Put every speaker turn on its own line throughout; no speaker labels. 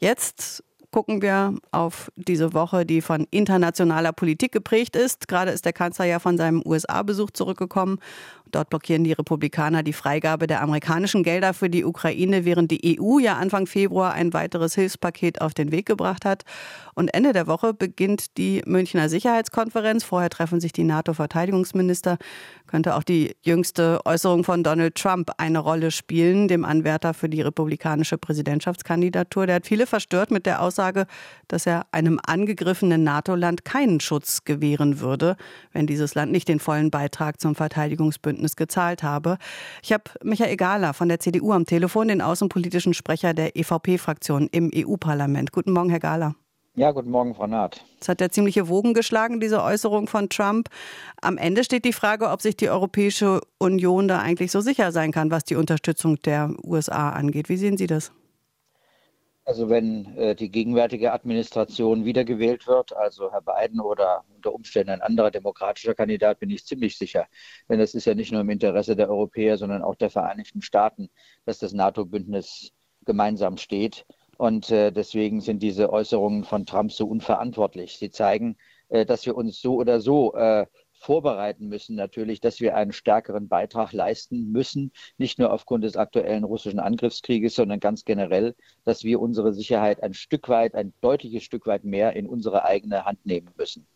Jetzt gucken wir auf diese Woche, die von internationaler Politik geprägt ist. Gerade ist der Kanzler ja von seinem USA-Besuch zurückgekommen. Dort blockieren die Republikaner die Freigabe der amerikanischen Gelder für die Ukraine, während die EU ja Anfang Februar ein weiteres Hilfspaket auf den Weg gebracht hat. Und Ende der Woche beginnt die Münchner Sicherheitskonferenz. Vorher treffen sich die NATO-Verteidigungsminister. Könnte auch die jüngste Äußerung von Donald Trump eine Rolle spielen, dem Anwärter für die republikanische Präsidentschaftskandidatur. Der hat viele verstört mit der Aussage, dass er einem angegriffenen NATO-Land keinen Schutz gewähren würde, wenn dieses Land nicht den vollen Beitrag zum Verteidigungsbündnis gezahlt habe. Ich habe Michael Gahler von der CDU am Telefon, den außenpolitischen Sprecher der EVP-Fraktion im EU-Parlament. Guten Morgen, Herr Gahler.
Ja, guten Morgen, Frau Naht.
Es hat ja ziemliche Wogen geschlagen, diese Äußerung von Trump. Am Ende steht die Frage, ob sich die Europäische Union da eigentlich so sicher sein kann, was die Unterstützung der USA angeht. Wie sehen Sie das?
Also wenn äh, die gegenwärtige Administration wiedergewählt wird, also Herr Biden oder unter Umständen ein anderer demokratischer Kandidat, bin ich ziemlich sicher. Denn es ist ja nicht nur im Interesse der Europäer, sondern auch der Vereinigten Staaten, dass das NATO-Bündnis gemeinsam steht. Und äh, deswegen sind diese Äußerungen von Trump so unverantwortlich. Sie zeigen, äh, dass wir uns so oder so äh, vorbereiten müssen, natürlich, dass wir einen stärkeren Beitrag leisten müssen, nicht nur aufgrund des aktuellen russischen Angriffskrieges, sondern ganz generell, dass wir unsere Sicherheit ein Stück weit, ein deutliches Stück weit mehr in unsere eigene Hand nehmen müssen.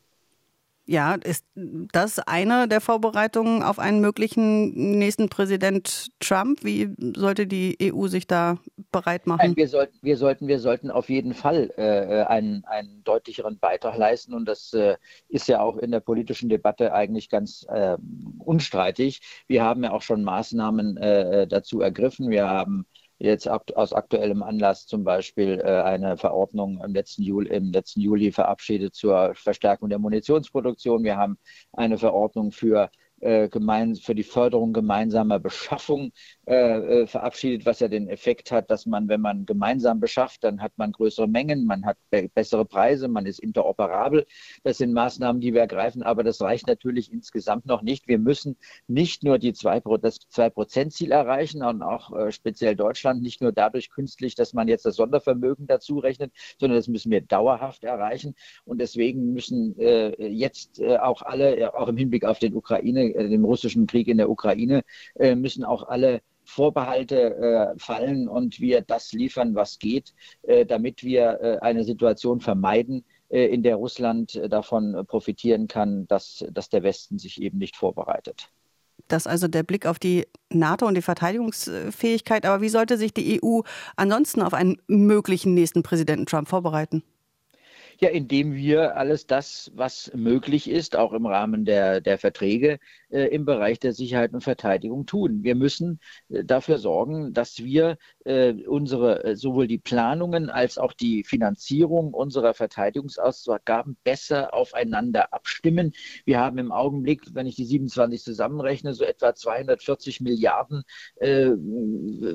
Ja, ist das eine der Vorbereitungen auf einen möglichen nächsten Präsident Trump? Wie sollte die EU sich da bereit machen?
Nein, wir, sollten, wir, sollten, wir sollten auf jeden Fall äh, einen, einen deutlicheren Beitrag leisten. Und das äh, ist ja auch in der politischen Debatte eigentlich ganz äh, unstreitig. Wir haben ja auch schon Maßnahmen äh, dazu ergriffen. Wir haben jetzt aus aktuellem Anlass zum Beispiel äh, eine Verordnung im letzten, Juli, im letzten Juli verabschiedet zur Verstärkung der Munitionsproduktion. Wir haben eine Verordnung für äh, für die Förderung gemeinsamer Beschaffung äh, äh, verabschiedet, was ja den Effekt hat, dass man, wenn man gemeinsam beschafft, dann hat man größere Mengen, man hat be bessere Preise, man ist interoperabel. Das sind Maßnahmen, die wir ergreifen, aber das reicht natürlich insgesamt noch nicht. Wir müssen nicht nur die zwei, das 2-Prozent-Ziel erreichen und auch äh, speziell Deutschland, nicht nur dadurch künstlich, dass man jetzt das Sondervermögen dazu rechnet, sondern das müssen wir dauerhaft erreichen. Und deswegen müssen jetzt auch alle, auch im Hinblick auf den Ukraine, den russischen Krieg in der Ukraine, müssen auch alle Vorbehalte äh, fallen und wir das liefern, was geht, äh, damit wir äh, eine Situation vermeiden, äh, in der Russland äh, davon profitieren kann, dass, dass der Westen sich eben nicht vorbereitet.
Das also der Blick auf die NATO und die Verteidigungsfähigkeit. Aber wie sollte sich die EU ansonsten auf einen möglichen nächsten Präsidenten Trump vorbereiten?
Ja, indem wir alles das, was möglich ist, auch im Rahmen der, der Verträge äh, im Bereich der Sicherheit und Verteidigung tun. Wir müssen äh, dafür sorgen, dass wir äh, unsere sowohl die Planungen als auch die Finanzierung unserer Verteidigungsausgaben besser aufeinander abstimmen. Wir haben im Augenblick, wenn ich die 27 zusammenrechne, so etwa 240 Milliarden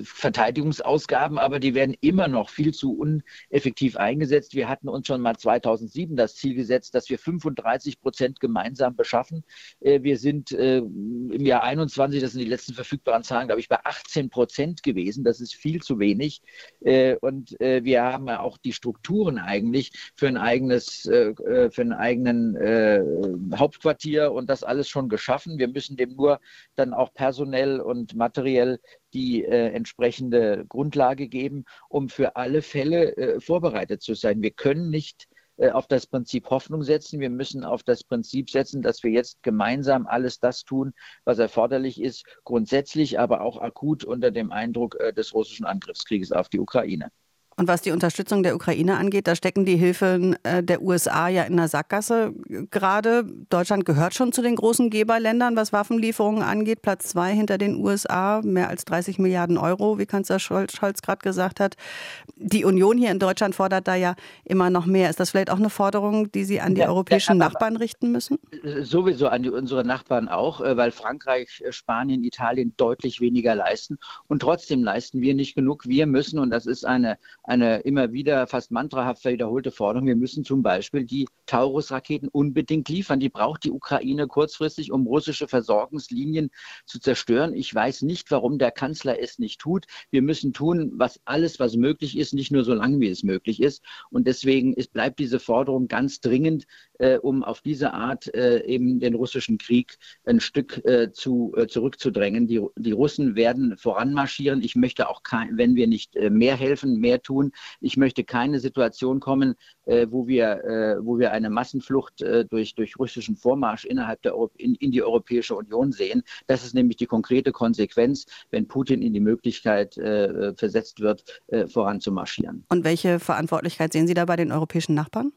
Verteidigungsausgaben, aber die werden immer noch viel zu uneffektiv eingesetzt. Wir hatten uns schon mal 2007 das Ziel gesetzt, dass wir 35 Prozent gemeinsam beschaffen. Wir sind äh, im Jahr 21, das sind die letzten verfügbaren Zahlen, glaube ich, bei 18 Prozent gewesen. Das ist viel zu wenig. Äh, und wir haben ja auch die Strukturen eigentlich für ein eigenes, für einen eigenen Hauptquartier und das alles schon geschaffen. Wir müssen dem nur dann auch personell und materiell die äh, entsprechende Grundlage geben, um für alle Fälle äh, vorbereitet zu sein. Wir können nicht äh, auf das Prinzip Hoffnung setzen. Wir müssen auf das Prinzip setzen, dass wir jetzt gemeinsam alles das tun, was erforderlich ist, grundsätzlich, aber auch akut unter dem Eindruck äh, des russischen Angriffskrieges auf die Ukraine.
Und was die Unterstützung der Ukraine angeht, da stecken die Hilfen äh, der USA ja in der Sackgasse gerade. Deutschland gehört schon zu den großen Geberländern, was Waffenlieferungen angeht. Platz zwei hinter den USA, mehr als 30 Milliarden Euro, wie Kanzler Scholz, Scholz gerade gesagt hat. Die Union hier in Deutschland fordert da ja immer noch mehr. Ist das vielleicht auch eine Forderung, die Sie an die ja, europäischen Nachbarn richten müssen?
Sowieso an die, unsere Nachbarn auch, äh, weil Frankreich, äh, Spanien, Italien deutlich weniger leisten. Und trotzdem leisten wir nicht genug. Wir müssen, und das ist eine eine immer wieder fast mantrahaft wiederholte Forderung. Wir müssen zum Beispiel die Taurus-Raketen unbedingt liefern. Die braucht die Ukraine kurzfristig, um russische Versorgungslinien zu zerstören. Ich weiß nicht, warum der Kanzler es nicht tut. Wir müssen tun, was alles, was möglich ist, nicht nur so lange, wie es möglich ist. Und deswegen ist, bleibt diese Forderung ganz dringend, äh, um auf diese Art äh, eben den russischen Krieg ein Stück äh, zu, äh, zurückzudrängen. Die, die Russen werden voranmarschieren. Ich möchte auch, kein, wenn wir nicht äh, mehr helfen, mehr tun. Ich möchte keine Situation kommen, äh, wo, wir, wo wir eine Massenflucht durch, durch russischen Vormarsch innerhalb der Euro in, in die Europäische Union sehen. Das ist nämlich die konkrete Konsequenz, wenn Putin in die Möglichkeit versetzt wird, voranzumarschieren.
Und welche Verantwortlichkeit sehen Sie da bei den europäischen Nachbarn?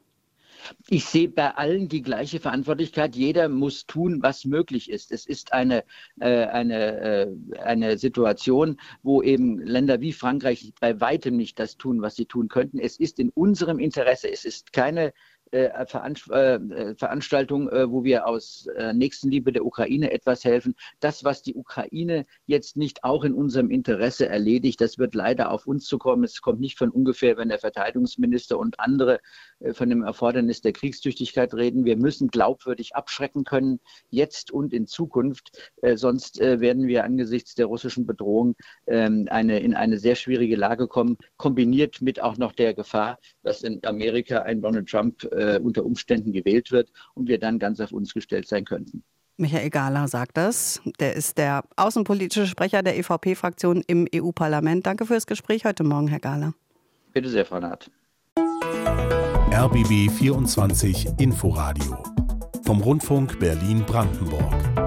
Ich sehe bei allen die gleiche Verantwortlichkeit. Jeder muss tun, was möglich ist. Es ist eine, äh, eine, äh, eine Situation, wo eben Länder wie Frankreich bei weitem nicht das tun, was sie tun könnten. Es ist in unserem Interesse. Es ist keine äh, äh, Veranstaltung, äh, wo wir aus Nächstenliebe der Ukraine etwas helfen. Das, was die Ukraine jetzt nicht auch in unserem Interesse erledigt, das wird leider auf uns zukommen. Es kommt nicht von ungefähr, wenn der Verteidigungsminister und andere von dem Erfordernis der Kriegstüchtigkeit reden. Wir müssen glaubwürdig abschrecken können, jetzt und in Zukunft. Sonst werden wir angesichts der russischen Bedrohung ähm, eine, in eine sehr schwierige Lage kommen, kombiniert mit auch noch der Gefahr, dass in Amerika ein Donald Trump äh, unter Umständen gewählt wird und wir dann ganz auf uns gestellt sein könnten.
Michael Gahler sagt das. Der ist der außenpolitische Sprecher der EVP-Fraktion im EU-Parlament. Danke für das Gespräch heute Morgen, Herr Gahler.
Bitte sehr, Frau Naht.
RBB 24 Inforadio vom Rundfunk Berlin-Brandenburg.